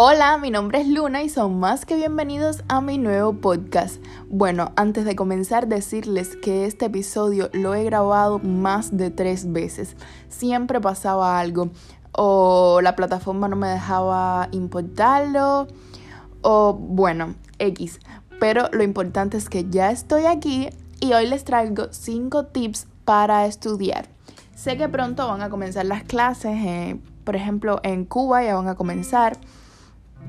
Hola, mi nombre es Luna y son más que bienvenidos a mi nuevo podcast. Bueno, antes de comenzar decirles que este episodio lo he grabado más de tres veces. Siempre pasaba algo o la plataforma no me dejaba importarlo o bueno, X. Pero lo importante es que ya estoy aquí y hoy les traigo 5 tips para estudiar. Sé que pronto van a comenzar las clases, eh, por ejemplo en Cuba ya van a comenzar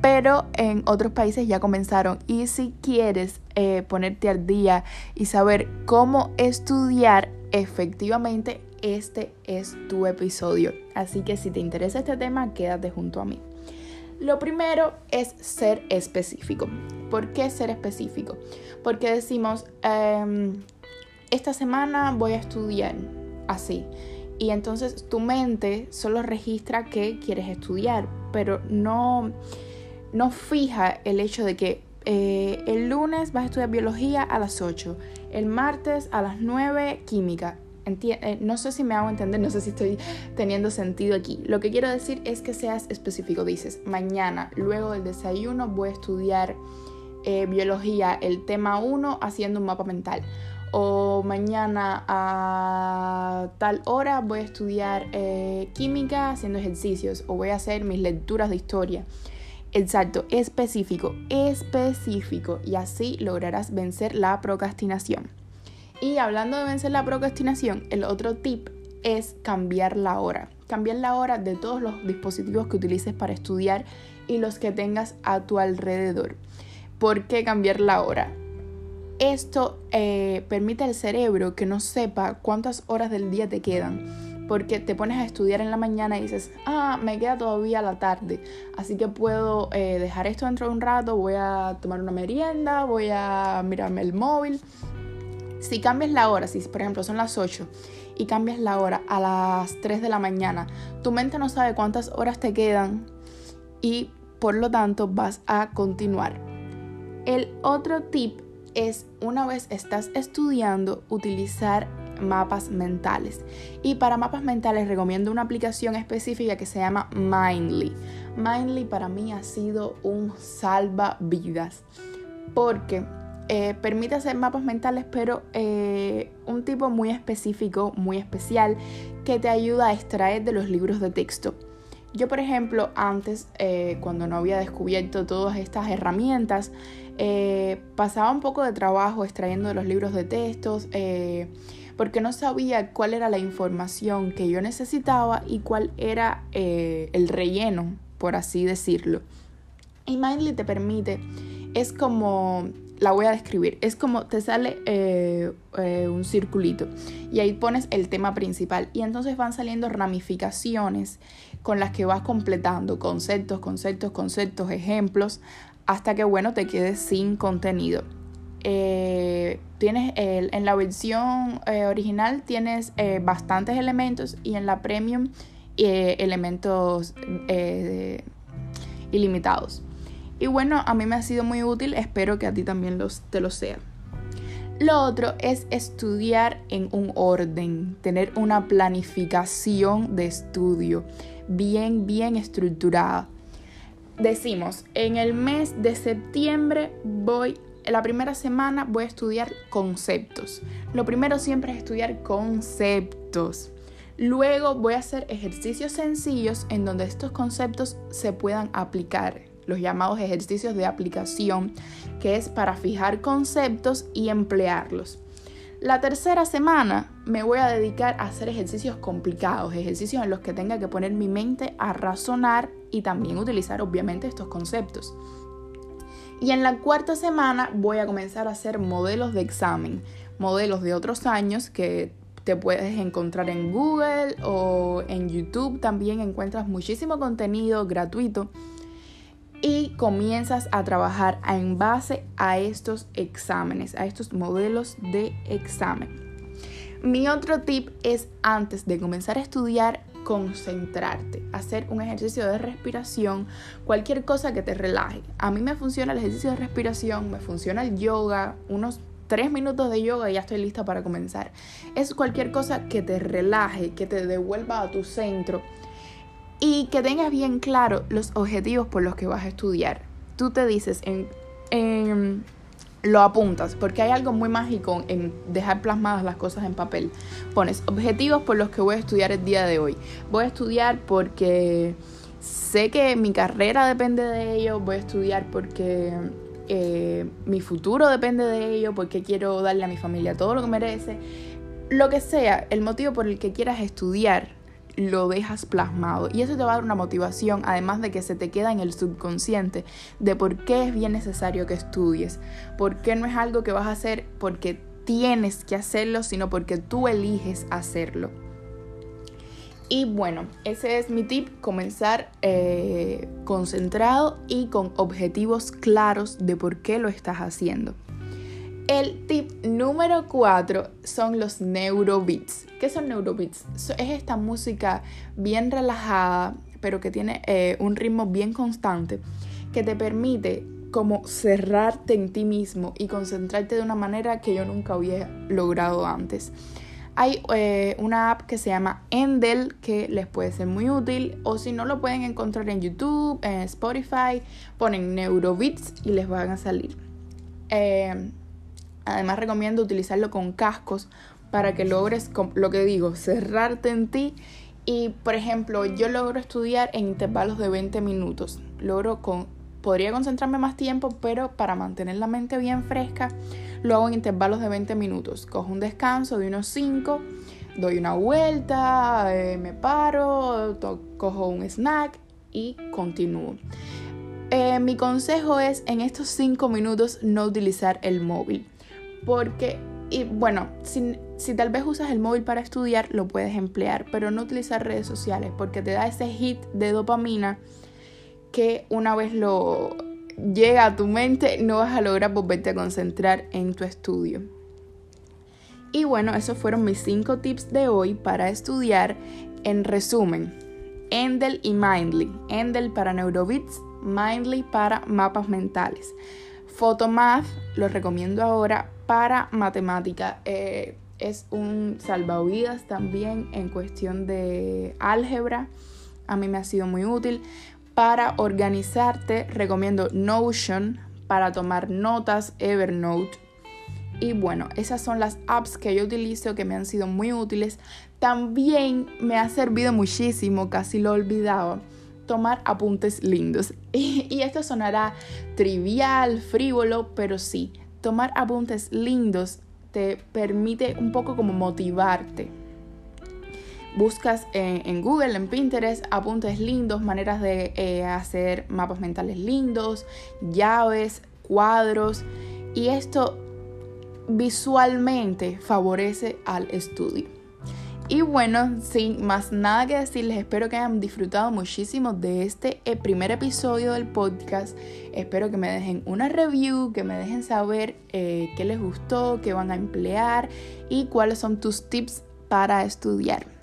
pero en otros países ya comenzaron. Y si quieres eh, ponerte al día y saber cómo estudiar efectivamente, este es tu episodio. Así que si te interesa este tema, quédate junto a mí. Lo primero es ser específico. ¿Por qué ser específico? Porque decimos, em, esta semana voy a estudiar así. Y entonces tu mente solo registra que quieres estudiar, pero no no fija el hecho de que eh, el lunes vas a estudiar biología a las 8, el martes a las 9 química. Eh, no sé si me hago entender, no sé si estoy teniendo sentido aquí. Lo que quiero decir es que seas específico. Dices, mañana, luego del desayuno, voy a estudiar eh, biología, el tema 1, haciendo un mapa mental. O mañana a tal hora voy a estudiar química haciendo ejercicios. O voy a hacer mis lecturas de historia. Exacto, específico, específico y así lograrás vencer la procrastinación. Y hablando de vencer la procrastinación, el otro tip es cambiar la hora. Cambiar la hora de todos los dispositivos que utilices para estudiar y los que tengas a tu alrededor. ¿Por qué cambiar la hora? Esto eh, permite al cerebro que no sepa cuántas horas del día te quedan porque te pones a estudiar en la mañana y dices, ah, me queda todavía la tarde, así que puedo eh, dejar esto dentro de un rato, voy a tomar una merienda, voy a mirarme el móvil. Si cambias la hora, si por ejemplo son las 8 y cambias la hora a las 3 de la mañana, tu mente no sabe cuántas horas te quedan y por lo tanto vas a continuar. El otro tip es una vez estás estudiando utilizar mapas mentales. Y para mapas mentales recomiendo una aplicación específica que se llama Mindly. Mindly para mí ha sido un salvavidas porque eh, permite hacer mapas mentales, pero eh, un tipo muy específico, muy especial, que te ayuda a extraer de los libros de texto. Yo, por ejemplo, antes, eh, cuando no había descubierto todas estas herramientas, pasaba un poco de trabajo extrayendo los libros de textos porque no sabía cuál era la información que yo necesitaba y cuál era eh, el relleno, por así decirlo. Y Mindly te permite, es como, la voy a describir, es como te sale eh, eh, un circulito y ahí pones el tema principal y entonces van saliendo ramificaciones con las que vas completando conceptos, conceptos, conceptos, ejemplos, hasta que, bueno, te quedes sin contenido. Eh, tienes el, en la versión original tienes bastantes elementos y en la premium elementos ilimitados. Y bueno, a mí me ha sido muy útil, espero que a ti también te lo sea. Lo otro es estudiar en un orden, tener una planificación de estudio bien, bien estructurada. Decimos, en el mes de septiembre voy la primera semana voy a estudiar conceptos. Lo primero siempre es estudiar conceptos. Luego voy a hacer ejercicios sencillos en donde estos conceptos se puedan aplicar, los llamados ejercicios de aplicación, que es para fijar conceptos y emplearlos. La tercera semana me voy a dedicar a hacer ejercicios complicados, ejercicios en los que tenga que poner mi mente a razonar y también utilizar obviamente estos conceptos. Y en la cuarta semana voy a comenzar a hacer modelos de examen, modelos de otros años que te puedes encontrar en Google o en YouTube. También encuentras muchísimo contenido gratuito comienzas a trabajar en base a estos exámenes, a estos modelos de examen. Mi otro tip es antes de comenzar a estudiar, concentrarte, hacer un ejercicio de respiración, cualquier cosa que te relaje. A mí me funciona el ejercicio de respiración, me funciona el yoga, unos tres minutos de yoga y ya estoy lista para comenzar. Es cualquier cosa que te relaje, que te devuelva a tu centro. Y que tengas bien claro los objetivos por los que vas a estudiar. Tú te dices, en, lo apuntas, porque hay algo muy mágico en dejar plasmadas las cosas en papel. Pones objetivos por los que voy a estudiar el día de hoy. Voy a estudiar porque sé que mi carrera depende de ello, voy a estudiar porque eh, mi futuro depende de ello, porque quiero darle a mi familia todo lo que merece. Lo que sea, el motivo por el que quieras estudiar, lo dejas plasmado. Y eso te va a dar una motivación, además de que se te queda en el subconsciente, de por qué es bien necesario que estudies, por qué no es algo que vas a hacer porque tienes que hacerlo, sino porque tú eliges hacerlo. Y bueno, ese es mi tip, comenzar eh, concentrado y con objetivos claros de por qué lo estás haciendo. El tip número 4 son los neurobeats. ¿Qué son neurobeats? Es esta música bien relajada, pero que tiene eh, un ritmo bien constante, que te permite como cerrarte en ti mismo y concentrarte de una manera que yo nunca había logrado antes. Hay eh, una app que se llama Endel que les puede ser muy útil o si no lo pueden encontrar en YouTube, en Spotify, ponen Neurobeats y les van a salir. Eh, Además recomiendo utilizarlo con cascos para que logres, lo que digo, cerrarte en ti. Y por ejemplo, yo logro estudiar en intervalos de 20 minutos. Logro con, podría concentrarme más tiempo, pero para mantener la mente bien fresca, lo hago en intervalos de 20 minutos. Cojo un descanso de unos 5, doy una vuelta, eh, me paro, cojo un snack y continúo. Eh, mi consejo es en estos 5 minutos no utilizar el móvil. Porque, y bueno, si, si tal vez usas el móvil para estudiar, lo puedes emplear, pero no utilizar redes sociales porque te da ese hit de dopamina que una vez lo llega a tu mente no vas a lograr volverte a concentrar en tu estudio. Y bueno, esos fueron mis 5 tips de hoy para estudiar. En resumen, Endel y Mindly. Endel para Neurobits, Mindly para mapas mentales. Photomath lo recomiendo ahora para matemática. Eh, es un salvavidas también en cuestión de álgebra. A mí me ha sido muy útil. Para organizarte recomiendo Notion para tomar notas, Evernote. Y bueno, esas son las apps que yo utilizo que me han sido muy útiles. También me ha servido muchísimo, casi lo olvidaba tomar apuntes lindos. Y, esto sonará trivial, frívolo, pero sí, tomar apuntes lindos te permite un poco como motivarte. Buscas en, Google, en Pinterest, apuntes lindos, maneras de eh, hacer mapas mentales lindos, llaves, cuadros. Y esto visualmente favorece al estudio. Y bueno, sin más nada que decirles, espero que hayan disfrutado muchísimo de este eh, primer episodio del podcast. Espero que me dejen una review, que me dejen saber eh, qué les gustó, qué van a emplear y cuáles son tus tips para estudiar.